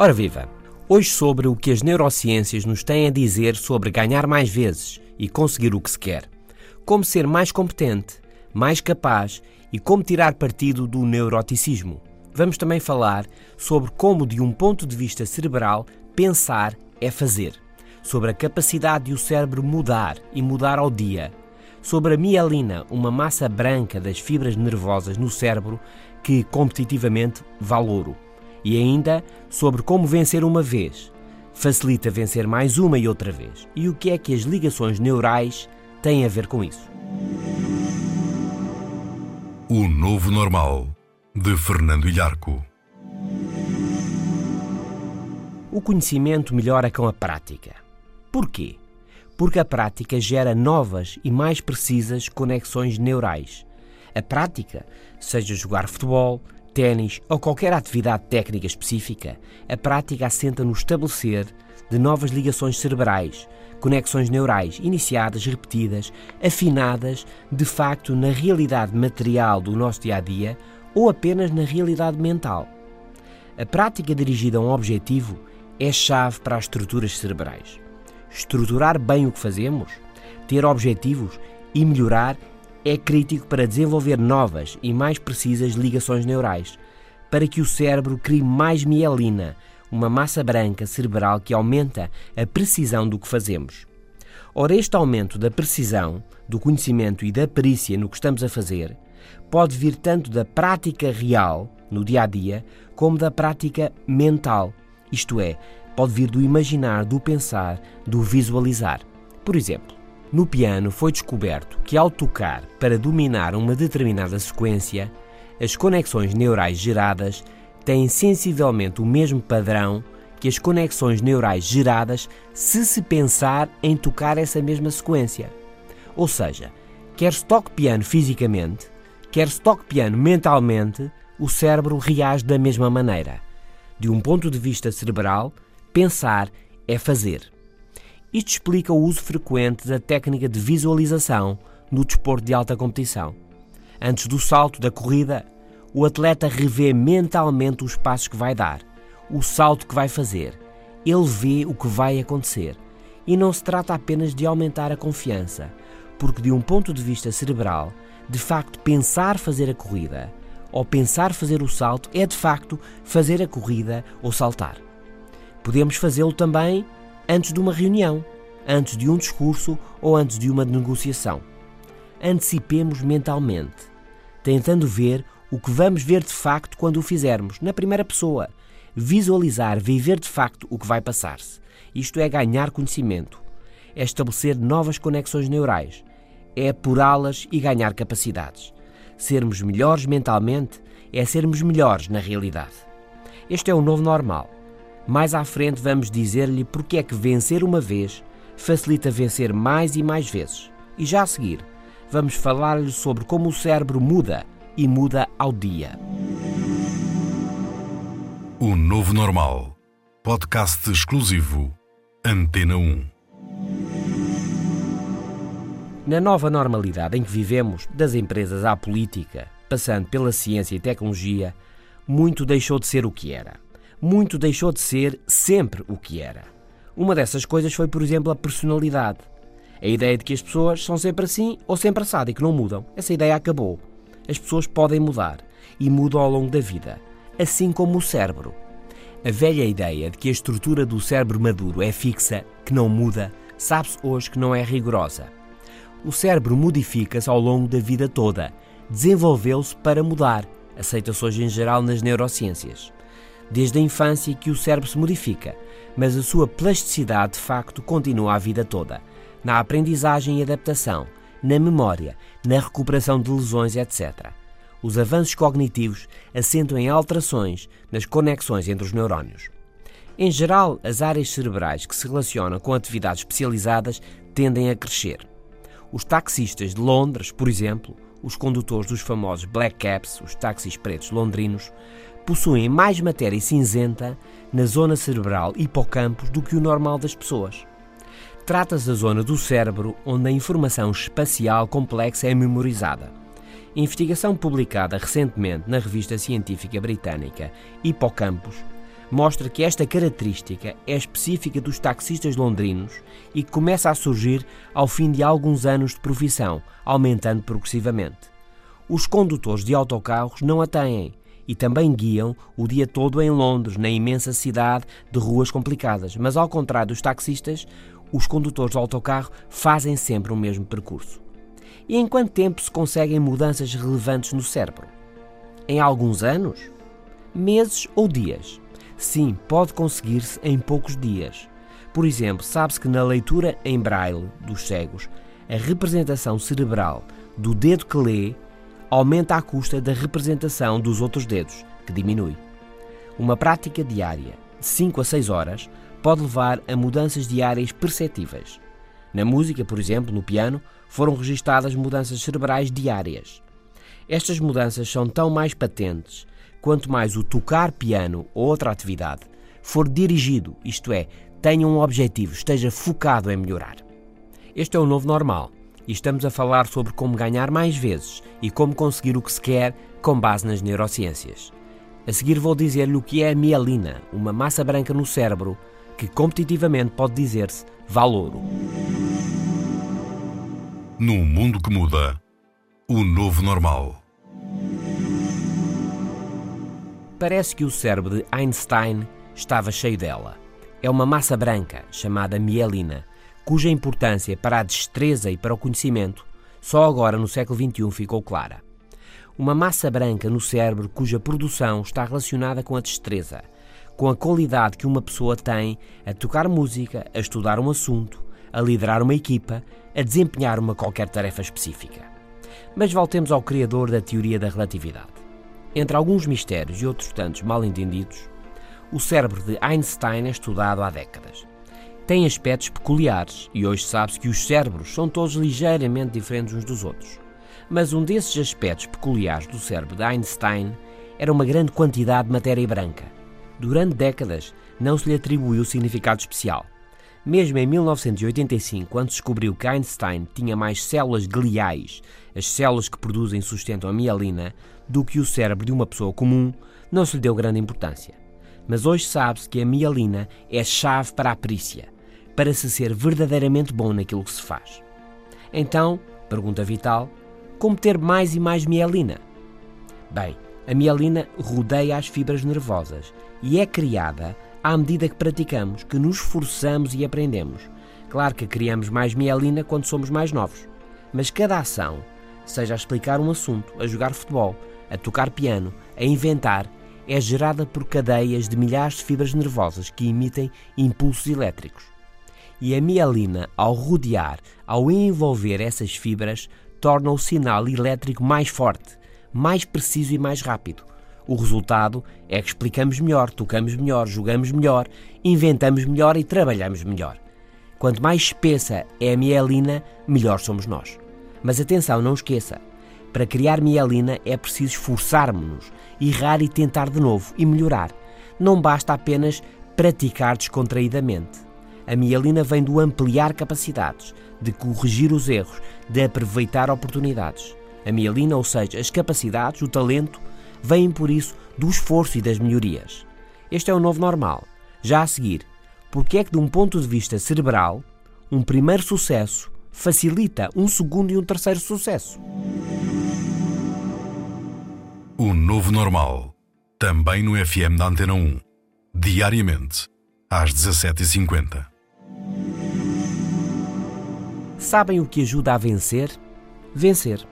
Ora viva! Hoje sobre o que as neurociências nos têm a dizer sobre ganhar mais vezes e conseguir o que se quer. Como ser mais competente, mais capaz e como tirar partido do neuroticismo. Vamos também falar sobre como, de um ponto de vista cerebral, pensar é fazer. Sobre a capacidade do cérebro mudar e mudar ao dia. Sobre a mielina, uma massa branca das fibras nervosas no cérebro que competitivamente valoro e ainda sobre como vencer uma vez. Facilita vencer mais uma e outra vez. E o que é que as ligações neurais têm a ver com isso? O Novo Normal, de Fernando Ilharco. O conhecimento melhora com a prática. Porquê? Porque a prática gera novas e mais precisas conexões neurais. A prática, seja jogar futebol, ténis ou qualquer atividade técnica específica, a prática assenta no estabelecer de novas ligações cerebrais, conexões neurais iniciadas, repetidas, afinadas de facto na realidade material do nosso dia a dia ou apenas na realidade mental. A prática dirigida a um objetivo é chave para as estruturas cerebrais. Estruturar bem o que fazemos, ter objetivos e melhorar é crítico para desenvolver novas e mais precisas ligações neurais, para que o cérebro crie mais mielina, uma massa branca cerebral que aumenta a precisão do que fazemos. Ora, este aumento da precisão, do conhecimento e da perícia no que estamos a fazer pode vir tanto da prática real, no dia a dia, como da prática mental, isto é, pode vir do imaginar, do pensar, do visualizar. Por exemplo, no piano foi descoberto que, ao tocar para dominar uma determinada sequência, as conexões neurais geradas têm sensivelmente o mesmo padrão que as conexões neurais geradas se se pensar em tocar essa mesma sequência. Ou seja, quer se toque piano fisicamente, quer se toque piano mentalmente, o cérebro reage da mesma maneira. De um ponto de vista cerebral, pensar é fazer. Isto explica o uso frequente da técnica de visualização no desporto de alta competição. Antes do salto da corrida, o atleta revê mentalmente os passos que vai dar, o salto que vai fazer. Ele vê o que vai acontecer. E não se trata apenas de aumentar a confiança, porque, de um ponto de vista cerebral, de facto, pensar fazer a corrida ou pensar fazer o salto é de facto fazer a corrida ou saltar. Podemos fazê-lo também antes de uma reunião, antes de um discurso ou antes de uma negociação. Antecipemos mentalmente, tentando ver o que vamos ver de facto quando o fizermos, na primeira pessoa. Visualizar, viver de facto o que vai passar-se. Isto é ganhar conhecimento, é estabelecer novas conexões neurais, é apurá-las e ganhar capacidades. Sermos melhores mentalmente é sermos melhores na realidade. Este é o novo normal. Mais à frente vamos dizer-lhe porque é que vencer uma vez facilita vencer mais e mais vezes. E já a seguir, vamos falar-lhe sobre como o cérebro muda e muda ao dia. O Novo Normal. Podcast exclusivo. Antena 1. Na nova normalidade em que vivemos, das empresas à política, passando pela ciência e tecnologia, muito deixou de ser o que era muito deixou de ser sempre o que era. Uma dessas coisas foi, por exemplo, a personalidade. A ideia de que as pessoas são sempre assim ou sempre assado e que não mudam. Essa ideia acabou. As pessoas podem mudar e mudam ao longo da vida, assim como o cérebro. A velha ideia de que a estrutura do cérebro maduro é fixa, que não muda, sabe-se hoje que não é rigorosa. O cérebro modifica-se ao longo da vida toda, desenvolveu-se para mudar, aceita-se hoje em geral nas neurociências desde a infância que o cérebro se modifica, mas a sua plasticidade de facto continua a vida toda, na aprendizagem e adaptação, na memória, na recuperação de lesões, etc. os avanços cognitivos assentam em alterações nas conexões entre os neurónios. Em geral, as áreas cerebrais que se relacionam com atividades especializadas tendem a crescer. Os taxistas de Londres, por exemplo, os condutores dos famosos Black Caps, os táxis pretos londrinos, possuem mais matéria cinzenta na zona cerebral hipocampos do que o normal das pessoas. Trata-se da zona do cérebro onde a informação espacial complexa é memorizada. Investigação publicada recentemente na revista científica britânica Hippocampus mostra que esta característica é específica dos taxistas londrinos e que começa a surgir ao fim de alguns anos de profissão, aumentando progressivamente. Os condutores de autocarros não a têm e também guiam o dia todo em Londres, na imensa cidade de ruas complicadas, mas ao contrário dos taxistas, os condutores de autocarro fazem sempre o mesmo percurso. E em quanto tempo se conseguem mudanças relevantes no cérebro? Em alguns anos? Meses ou dias? Sim, pode conseguir-se em poucos dias. Por exemplo, sabe-se que na leitura em braille dos cegos, a representação cerebral do dedo que lê aumenta à custa da representação dos outros dedos, que diminui. Uma prática diária de 5 a 6 horas pode levar a mudanças diárias perceptíveis. Na música, por exemplo, no piano, foram registadas mudanças cerebrais diárias. Estas mudanças são tão mais patentes quanto mais o tocar piano ou outra atividade for dirigido, isto é, tenha um objetivo, esteja focado em melhorar. Este é o novo normal e estamos a falar sobre como ganhar mais vezes e como conseguir o que se quer com base nas neurociências. A seguir vou dizer-lhe o que é a mielina, uma massa branca no cérebro que competitivamente pode dizer-se valouro. Num mundo que muda, o novo normal. Parece que o cérebro de Einstein estava cheio dela. É uma massa branca, chamada mielina, cuja importância para a destreza e para o conhecimento só agora no século XXI ficou clara. Uma massa branca no cérebro cuja produção está relacionada com a destreza, com a qualidade que uma pessoa tem a tocar música, a estudar um assunto, a liderar uma equipa, a desempenhar uma qualquer tarefa específica. Mas voltemos ao criador da teoria da relatividade. Entre alguns mistérios e outros tantos mal entendidos, o cérebro de Einstein é estudado há décadas. Tem aspectos peculiares e hoje sabe-se que os cérebros são todos ligeiramente diferentes uns dos outros. Mas um desses aspectos peculiares do cérebro de Einstein era uma grande quantidade de matéria branca. Durante décadas não se lhe atribuiu significado especial. Mesmo em 1985, quando descobriu que Einstein tinha mais células gliais, as células que produzem e sustentam a mielina, do que o cérebro de uma pessoa comum, não se lhe deu grande importância. Mas hoje sabe-se que a mielina é chave para a perícia, para se ser verdadeiramente bom naquilo que se faz. Então, pergunta vital, como ter mais e mais mielina? Bem, a mielina rodeia as fibras nervosas e é criada à medida que praticamos, que nos esforçamos e aprendemos. Claro que criamos mais mielina quando somos mais novos, mas cada ação, seja a explicar um assunto, a jogar futebol, a tocar piano, a inventar, é gerada por cadeias de milhares de fibras nervosas que emitem impulsos elétricos. E a mielina, ao rodear, ao envolver essas fibras, torna o sinal elétrico mais forte, mais preciso e mais rápido. O resultado é que explicamos melhor, tocamos melhor, jogamos melhor, inventamos melhor e trabalhamos melhor. Quanto mais espessa é a mielina, melhor somos nós. Mas atenção, não esqueça, para criar mielina é preciso esforçarmos-nos, errar e tentar de novo e melhorar. Não basta apenas praticar descontraídamente. A mielina vem do ampliar capacidades, de corrigir os erros, de aproveitar oportunidades. A mielina, ou seja, as capacidades, o talento, vêm por isso do esforço e das melhorias. Este é o novo normal. Já a seguir, porque é que de um ponto de vista cerebral, um primeiro sucesso facilita um segundo e um terceiro sucesso. O novo normal. Também no FM da Antena 1. Diariamente, às 17h50. Sabem o que ajuda a vencer? Vencer.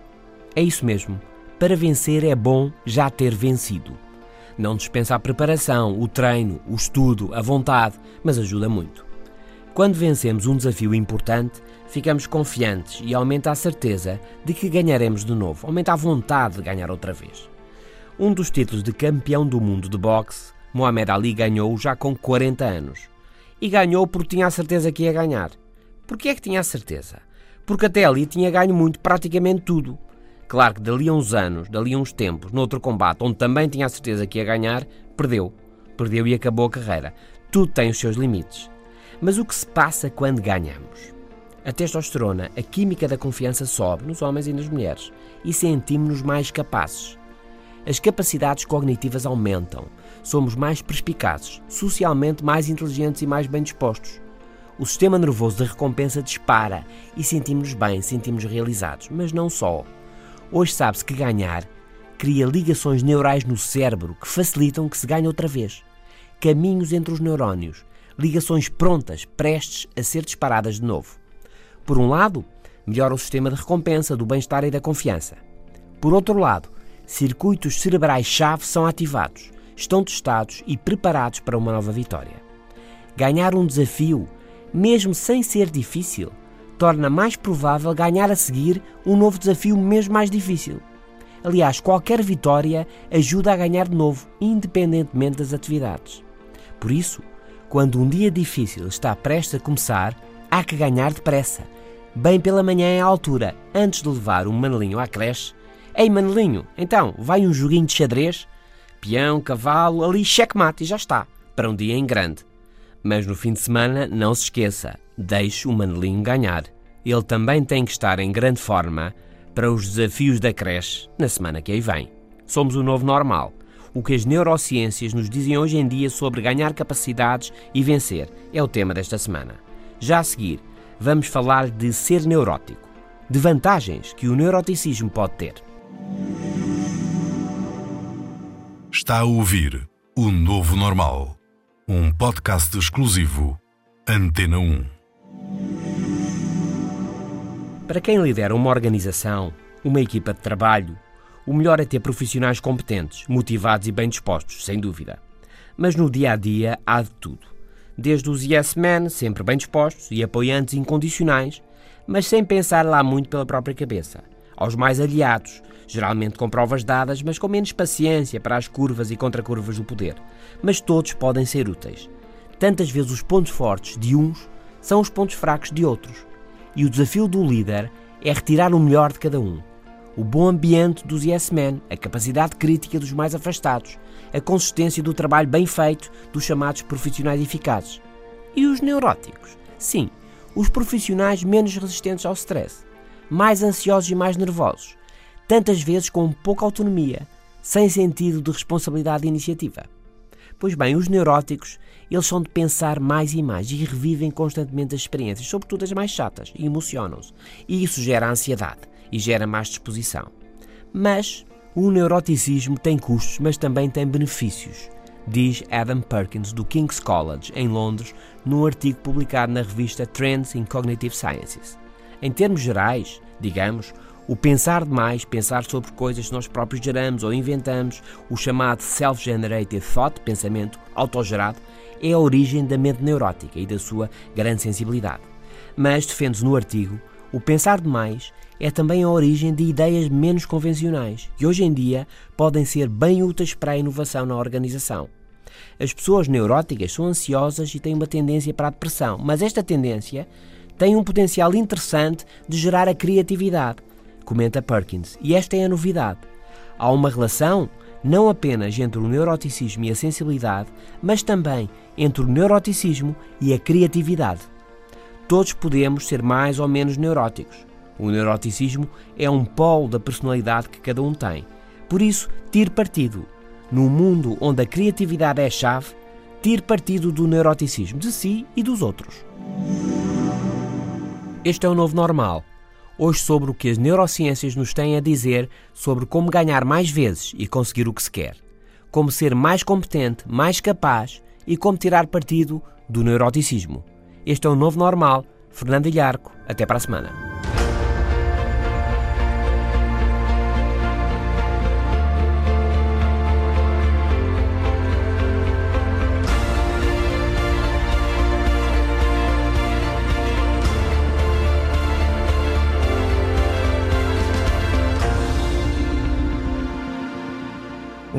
É isso mesmo. Para vencer é bom já ter vencido. Não dispensa a preparação, o treino, o estudo, a vontade, mas ajuda muito. Quando vencemos um desafio importante, ficamos confiantes e aumenta a certeza de que ganharemos de novo, aumenta a vontade de ganhar outra vez. Um dos títulos de campeão do mundo de boxe, Muhammad Ali ganhou já com 40 anos. E ganhou porque tinha a certeza que ia ganhar. Por que é que tinha a certeza? Porque até ali tinha ganho muito, praticamente tudo. Claro que dali a uns anos, dali a uns tempos, noutro combate, onde também tinha a certeza que ia ganhar, perdeu. Perdeu e acabou a carreira. Tudo tem os seus limites. Mas o que se passa quando ganhamos? A testosterona, a química da confiança sobe nos homens e nas mulheres e sentimos-nos mais capazes. As capacidades cognitivas aumentam, somos mais perspicazes, socialmente mais inteligentes e mais bem dispostos. O sistema nervoso de recompensa dispara e sentimos-nos bem, sentimos-nos realizados. Mas não só. Hoje sabe-se que ganhar cria ligações neurais no cérebro que facilitam que se ganhe outra vez. Caminhos entre os neurónios ligações prontas, prestes a ser disparadas de novo. Por um lado, melhora o sistema de recompensa, do bem-estar e da confiança. Por outro lado, circuitos cerebrais-chave são ativados, estão testados e preparados para uma nova vitória. Ganhar um desafio, mesmo sem ser difícil, torna mais provável ganhar a seguir um novo desafio mesmo mais difícil. Aliás, qualquer vitória ajuda a ganhar de novo, independentemente das atividades. Por isso, quando um dia difícil está prestes a começar, há que ganhar depressa. Bem pela manhã à altura, antes de levar o Manelinho à creche. Ei, Manelinho, então, vai um joguinho de xadrez? Peão, cavalo, ali checkmate e já está, para um dia em grande. Mas no fim de semana, não se esqueça, deixe o Manelinho ganhar. Ele também tem que estar em grande forma para os desafios da creche na semana que aí vem. Somos o novo normal o que as neurociências nos dizem hoje em dia sobre ganhar capacidades e vencer é o tema desta semana. Já a seguir, vamos falar de ser neurótico, de vantagens que o neuroticismo pode ter. Está a ouvir O Novo Normal, um podcast exclusivo Antena 1. Para quem lidera uma organização, uma equipa de trabalho, o melhor é ter profissionais competentes, motivados e bem dispostos, sem dúvida. Mas no dia a dia há de tudo. Desde os yes men, sempre bem dispostos e apoiantes incondicionais, mas sem pensar lá muito pela própria cabeça, aos mais aliados, geralmente com provas dadas, mas com menos paciência para as curvas e contracurvas do poder. Mas todos podem ser úteis. Tantas vezes os pontos fortes de uns são os pontos fracos de outros. E o desafio do líder é retirar o melhor de cada um o bom ambiente dos yes men, a capacidade crítica dos mais afastados, a consistência do trabalho bem feito dos chamados profissionais eficazes. E os neuróticos? Sim, os profissionais menos resistentes ao stress, mais ansiosos e mais nervosos, tantas vezes com pouca autonomia, sem sentido de responsabilidade e iniciativa. Pois bem, os neuróticos, eles são de pensar mais e mais e revivem constantemente as experiências, sobretudo as mais chatas, e emocionam-se. E isso gera ansiedade e gera mais disposição. Mas o neuroticismo tem custos, mas também tem benefícios, diz Adam Perkins do King's College, em Londres, num artigo publicado na revista Trends in Cognitive Sciences. Em termos gerais, digamos, o pensar demais, pensar sobre coisas que nós próprios geramos ou inventamos, o chamado self-generated thought, pensamento autogerado, é a origem da mente neurótica e da sua grande sensibilidade. Mas, defende-se no artigo, o pensar demais é também a origem de ideias menos convencionais, que hoje em dia podem ser bem úteis para a inovação na organização. As pessoas neuróticas são ansiosas e têm uma tendência para a depressão, mas esta tendência tem um potencial interessante de gerar a criatividade, comenta Perkins, e esta é a novidade. Há uma relação não apenas entre o neuroticismo e a sensibilidade, mas também entre o neuroticismo e a criatividade. Todos podemos ser mais ou menos neuróticos. O neuroticismo é um polo da personalidade que cada um tem. Por isso, tire partido. Num mundo onde a criatividade é a chave, tire partido do neuroticismo de si e dos outros. Este é o novo normal. Hoje, sobre o que as neurociências nos têm a dizer sobre como ganhar mais vezes e conseguir o que se quer. Como ser mais competente, mais capaz e como tirar partido do neuroticismo. Este é o novo normal. Fernando Ilharco. Até para a semana.